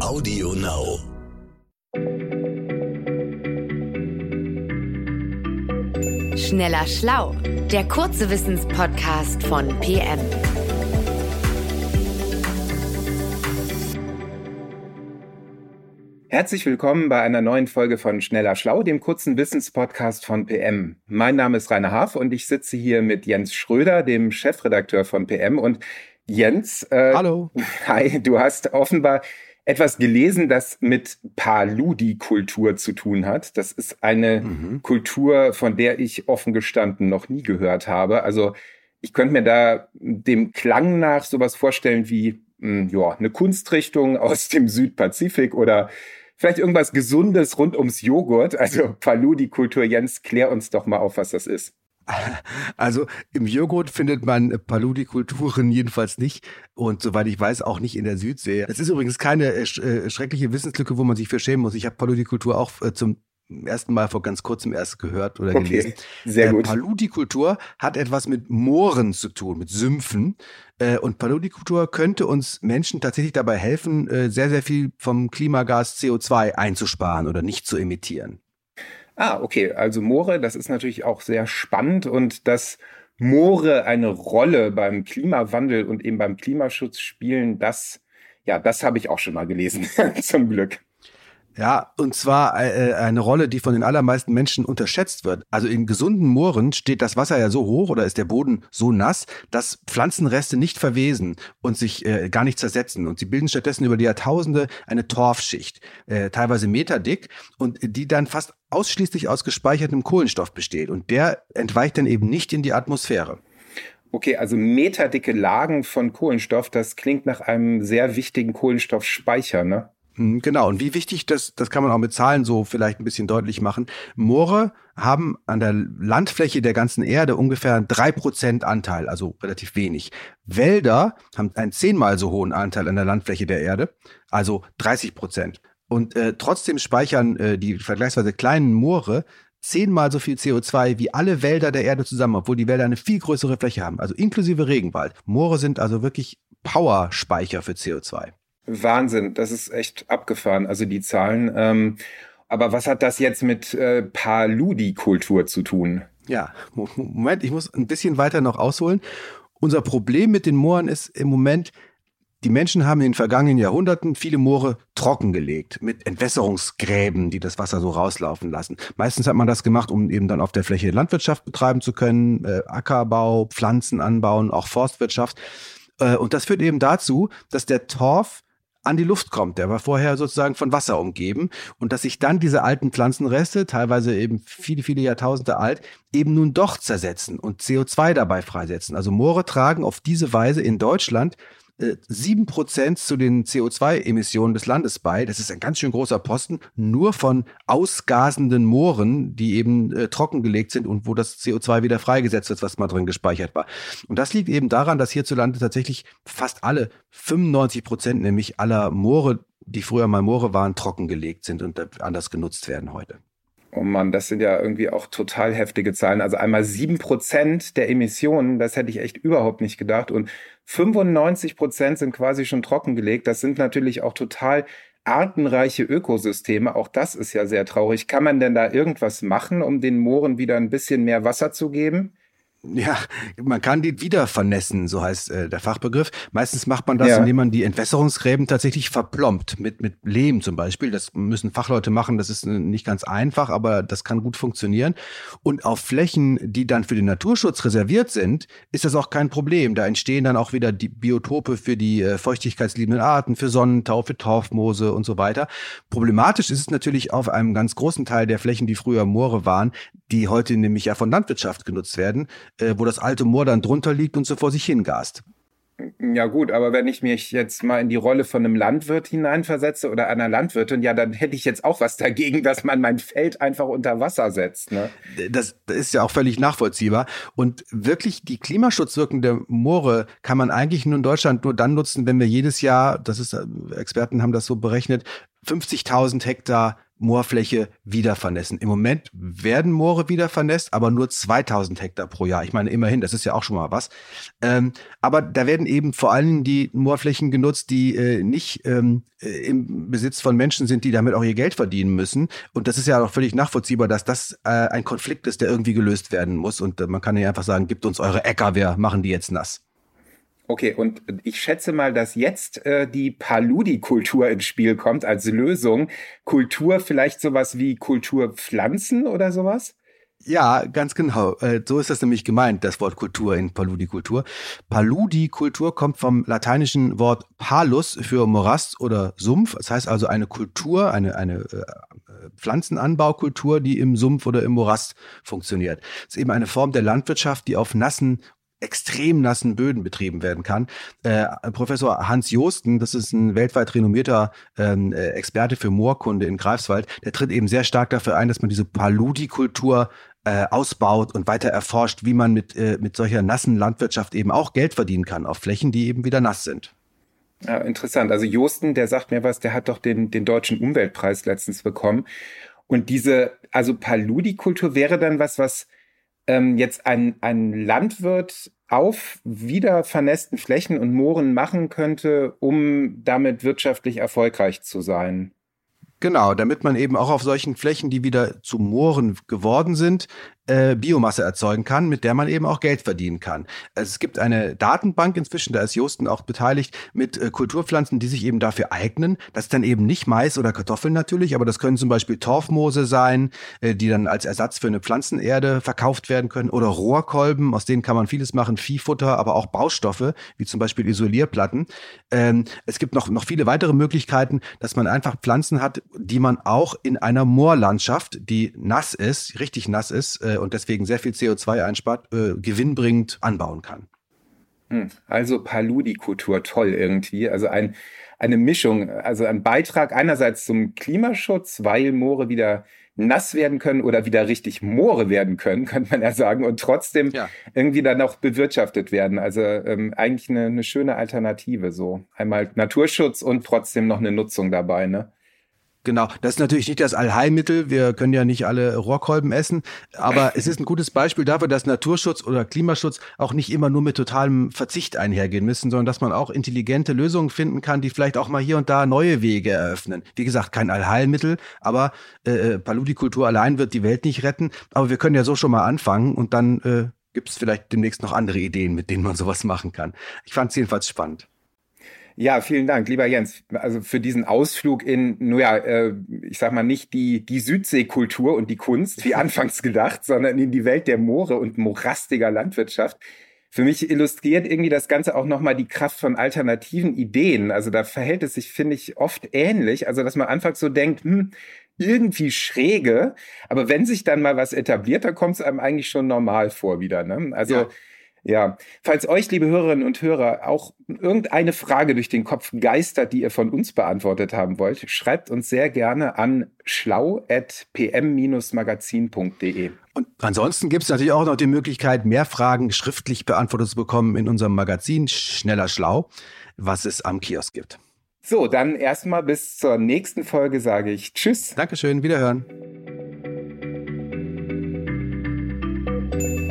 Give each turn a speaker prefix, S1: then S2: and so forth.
S1: Audio Now.
S2: Schneller Schlau, der kurze Wissenspodcast von PM.
S3: Herzlich willkommen bei einer neuen Folge von Schneller Schlau, dem kurzen Wissenspodcast von PM. Mein Name ist Rainer Haaf und ich sitze hier mit Jens Schröder, dem Chefredakteur von PM. Und Jens,
S4: äh, hallo.
S3: Hi, du hast offenbar etwas gelesen, das mit Paludi-Kultur zu tun hat. Das ist eine mhm. Kultur, von der ich offen gestanden noch nie gehört habe. Also ich könnte mir da dem Klang nach sowas vorstellen wie mh, hm, ja, eine Kunstrichtung aus dem Südpazifik oder vielleicht irgendwas Gesundes rund ums Joghurt. Also Paludi-Kultur, Jens, klär uns doch mal auf, was das ist.
S4: Also im Joghurt findet man Paludi-Kulturen jedenfalls nicht und soweit ich weiß auch nicht in der Südsee. Es ist übrigens keine äh, äh, schreckliche Wissenslücke, wo man sich für schämen muss. Ich habe Paludi-Kultur auch äh, zum ersten Mal vor ganz kurzem erst gehört oder okay, gelesen.
S3: Sehr gut.
S4: Äh, Paludi-Kultur hat etwas mit Mooren zu tun, mit Sümpfen. Äh, und Paludi-Kultur könnte uns Menschen tatsächlich dabei helfen, äh, sehr, sehr viel vom Klimagas CO2 einzusparen oder nicht zu emittieren.
S3: Ah, okay. Also Moore, das ist natürlich auch sehr spannend und dass Moore eine Rolle beim Klimawandel und eben beim Klimaschutz spielen, das, ja, das habe ich auch schon mal gelesen, zum Glück.
S4: Ja, und zwar äh, eine Rolle, die von den allermeisten Menschen unterschätzt wird. Also in gesunden Mooren steht das Wasser ja so hoch oder ist der Boden so nass, dass Pflanzenreste nicht verwesen und sich äh, gar nicht zersetzen. Und sie bilden stattdessen über die Jahrtausende eine Torfschicht, äh, teilweise meterdick, und die dann fast ausschließlich aus gespeichertem Kohlenstoff besteht. Und der entweicht dann eben nicht in die Atmosphäre.
S3: Okay, also meterdicke Lagen von Kohlenstoff, das klingt nach einem sehr wichtigen Kohlenstoffspeicher, ne?
S4: Hm, genau, und wie wichtig das, das kann man auch mit Zahlen so vielleicht ein bisschen deutlich machen. Moore haben an der Landfläche der ganzen Erde ungefähr drei Prozent Anteil, also relativ wenig. Wälder haben einen zehnmal so hohen Anteil an der Landfläche der Erde, also 30 Prozent. Und äh, trotzdem speichern äh, die vergleichsweise kleinen Moore zehnmal so viel CO2 wie alle Wälder der Erde zusammen, obwohl die Wälder eine viel größere Fläche haben, also inklusive Regenwald. Moore sind also wirklich Powerspeicher für CO2.
S3: Wahnsinn, das ist echt abgefahren, also die Zahlen. Ähm, aber was hat das jetzt mit äh, Paludi-Kultur zu tun?
S4: Ja, Moment, ich muss ein bisschen weiter noch ausholen. Unser Problem mit den Mooren ist im Moment, die Menschen haben in den vergangenen Jahrhunderten viele Moore trockengelegt mit Entwässerungsgräben, die das Wasser so rauslaufen lassen. Meistens hat man das gemacht, um eben dann auf der Fläche Landwirtschaft betreiben zu können, äh, Ackerbau, Pflanzen anbauen, auch Forstwirtschaft. Äh, und das führt eben dazu, dass der Torf an die Luft kommt. Der war vorher sozusagen von Wasser umgeben und dass sich dann diese alten Pflanzenreste, teilweise eben viele, viele Jahrtausende alt, eben nun doch zersetzen und CO2 dabei freisetzen. Also Moore tragen auf diese Weise in Deutschland sieben Prozent zu den CO2-Emissionen des Landes bei. Das ist ein ganz schön großer Posten, nur von ausgasenden Mooren, die eben äh, trockengelegt sind und wo das CO2 wieder freigesetzt wird, was mal drin gespeichert war. Und das liegt eben daran, dass hierzulande tatsächlich fast alle, 95 Prozent nämlich aller Moore, die früher mal Moore waren, trockengelegt sind und anders genutzt werden heute.
S3: Oh Mann, das sind ja irgendwie auch total heftige Zahlen. Also einmal sieben Prozent der Emissionen, das hätte ich echt überhaupt nicht gedacht. Und 95 Prozent sind quasi schon trockengelegt. Das sind natürlich auch total artenreiche Ökosysteme. Auch das ist ja sehr traurig. Kann man denn da irgendwas machen, um den Mooren wieder ein bisschen mehr Wasser zu geben?
S4: Ja, man kann die wieder vernässen, so heißt äh, der Fachbegriff. Meistens macht man das, ja. indem man die Entwässerungsgräben tatsächlich verplombt, mit, mit Lehm zum Beispiel. Das müssen Fachleute machen, das ist äh, nicht ganz einfach, aber das kann gut funktionieren. Und auf Flächen, die dann für den Naturschutz reserviert sind, ist das auch kein Problem. Da entstehen dann auch wieder die Biotope für die äh, feuchtigkeitsliebenden Arten, für Sonnentau, für Torfmoose und so weiter. Problematisch ist es natürlich auf einem ganz großen Teil der Flächen, die früher Moore waren, die heute nämlich ja von Landwirtschaft genutzt werden äh, wo das alte Moor dann drunter liegt und so vor sich hingast.
S3: Ja gut, aber wenn ich mich jetzt mal in die Rolle von einem Landwirt hineinversetze oder einer Landwirtin, ja, dann hätte ich jetzt auch was dagegen, dass man mein Feld einfach unter Wasser setzt. Ne?
S4: Das, das ist ja auch völlig nachvollziehbar. Und wirklich die klimaschutzwirkende Moore kann man eigentlich nur in Deutschland nur dann nutzen, wenn wir jedes Jahr, das ist, Experten haben das so berechnet, 50.000 Hektar Moorfläche wieder vernässen. Im Moment werden Moore wieder vernässt, aber nur 2000 Hektar pro Jahr. Ich meine, immerhin, das ist ja auch schon mal was. Ähm, aber da werden eben vor allem die Moorflächen genutzt, die äh, nicht ähm, äh, im Besitz von Menschen sind, die damit auch ihr Geld verdienen müssen. Und das ist ja auch völlig nachvollziehbar, dass das äh, ein Konflikt ist, der irgendwie gelöst werden muss. Und äh, man kann ja einfach sagen, gibt uns eure Äcker, wir machen die jetzt nass.
S3: Okay, und ich schätze mal, dass jetzt äh, die Paludi-Kultur ins Spiel kommt als Lösung. Kultur vielleicht sowas wie Kulturpflanzen oder sowas?
S4: Ja, ganz genau. Äh, so ist das nämlich gemeint, das Wort Kultur in Paludi-Kultur. Paludi-Kultur kommt vom lateinischen Wort palus für Morast oder Sumpf. Das heißt also eine Kultur, eine, eine äh, Pflanzenanbaukultur, die im Sumpf oder im Morast funktioniert. Das ist eben eine Form der Landwirtschaft, die auf nassen extrem nassen Böden betrieben werden kann. Äh, Professor Hans Josten, das ist ein weltweit renommierter ähm, äh, Experte für Moorkunde in Greifswald, der tritt eben sehr stark dafür ein, dass man diese Paludikultur äh, ausbaut und weiter erforscht, wie man mit, äh, mit solcher nassen Landwirtschaft eben auch Geld verdienen kann auf Flächen, die eben wieder nass sind.
S3: Ja, interessant. Also Josten, der sagt mir was, der hat doch den, den deutschen Umweltpreis letztens bekommen. Und diese, also Paludikultur wäre dann was, was ähm, jetzt ein, ein Landwirt auf wieder vernässten Flächen und Mooren machen könnte, um damit wirtschaftlich erfolgreich zu sein.
S4: Genau, damit man eben auch auf solchen Flächen, die wieder zu Mooren geworden sind, äh, Biomasse erzeugen kann, mit der man eben auch Geld verdienen kann. Es gibt eine Datenbank inzwischen, da ist Josten auch beteiligt, mit äh, Kulturpflanzen, die sich eben dafür eignen. Das ist dann eben nicht Mais oder Kartoffeln natürlich, aber das können zum Beispiel Torfmoose sein, äh, die dann als Ersatz für eine Pflanzenerde verkauft werden können oder Rohrkolben, aus denen kann man vieles machen, Viehfutter, aber auch Baustoffe, wie zum Beispiel Isolierplatten. Ähm, es gibt noch, noch viele weitere Möglichkeiten, dass man einfach Pflanzen hat, die man auch in einer Moorlandschaft, die nass ist, richtig nass ist, äh, und deswegen sehr viel CO2 einspart, äh, gewinnbringend anbauen kann.
S3: Hm, also Paludikultur, toll irgendwie. Also ein, eine Mischung, also ein Beitrag einerseits zum Klimaschutz, weil Moore wieder nass werden können oder wieder richtig Moore werden können, könnte man ja sagen, und trotzdem ja. irgendwie dann auch bewirtschaftet werden. Also ähm, eigentlich eine, eine schöne Alternative so. Einmal Naturschutz und trotzdem noch eine Nutzung dabei, ne?
S4: Genau, das ist natürlich nicht das Allheilmittel. Wir können ja nicht alle Rohrkolben essen, aber es ist ein gutes Beispiel dafür, dass Naturschutz oder Klimaschutz auch nicht immer nur mit totalem Verzicht einhergehen müssen, sondern dass man auch intelligente Lösungen finden kann, die vielleicht auch mal hier und da neue Wege eröffnen. Wie gesagt, kein Allheilmittel, aber äh, äh Paludikultur allein wird die Welt nicht retten. Aber wir können ja so schon mal anfangen und dann äh, gibt es vielleicht demnächst noch andere Ideen, mit denen man sowas machen kann. Ich fand es jedenfalls spannend.
S3: Ja, vielen Dank, lieber Jens. Also für diesen Ausflug in, nun ja, äh, ich sag mal nicht die, die Südseekultur und die Kunst, wie anfangs gedacht, sondern in die Welt der Moore und morastiger Landwirtschaft. Für mich illustriert irgendwie das Ganze auch nochmal die Kraft von alternativen Ideen. Also da verhält es sich, finde ich, oft ähnlich. Also dass man anfangs so denkt, hm, irgendwie schräge, aber wenn sich dann mal was etabliert, dann kommt es einem eigentlich schon normal vor wieder. Ne? Also ja. Ja, falls euch, liebe Hörerinnen und Hörer, auch irgendeine Frage durch den Kopf geistert, die ihr von uns beantwortet haben wollt, schreibt uns sehr gerne an schlau.pm-magazin.de.
S4: Und ansonsten gibt es natürlich auch noch die Möglichkeit, mehr Fragen schriftlich beantwortet zu bekommen in unserem Magazin Schneller Schlau, was es am Kiosk gibt.
S3: So, dann erstmal bis zur nächsten Folge sage ich Tschüss.
S4: Dankeschön, wiederhören.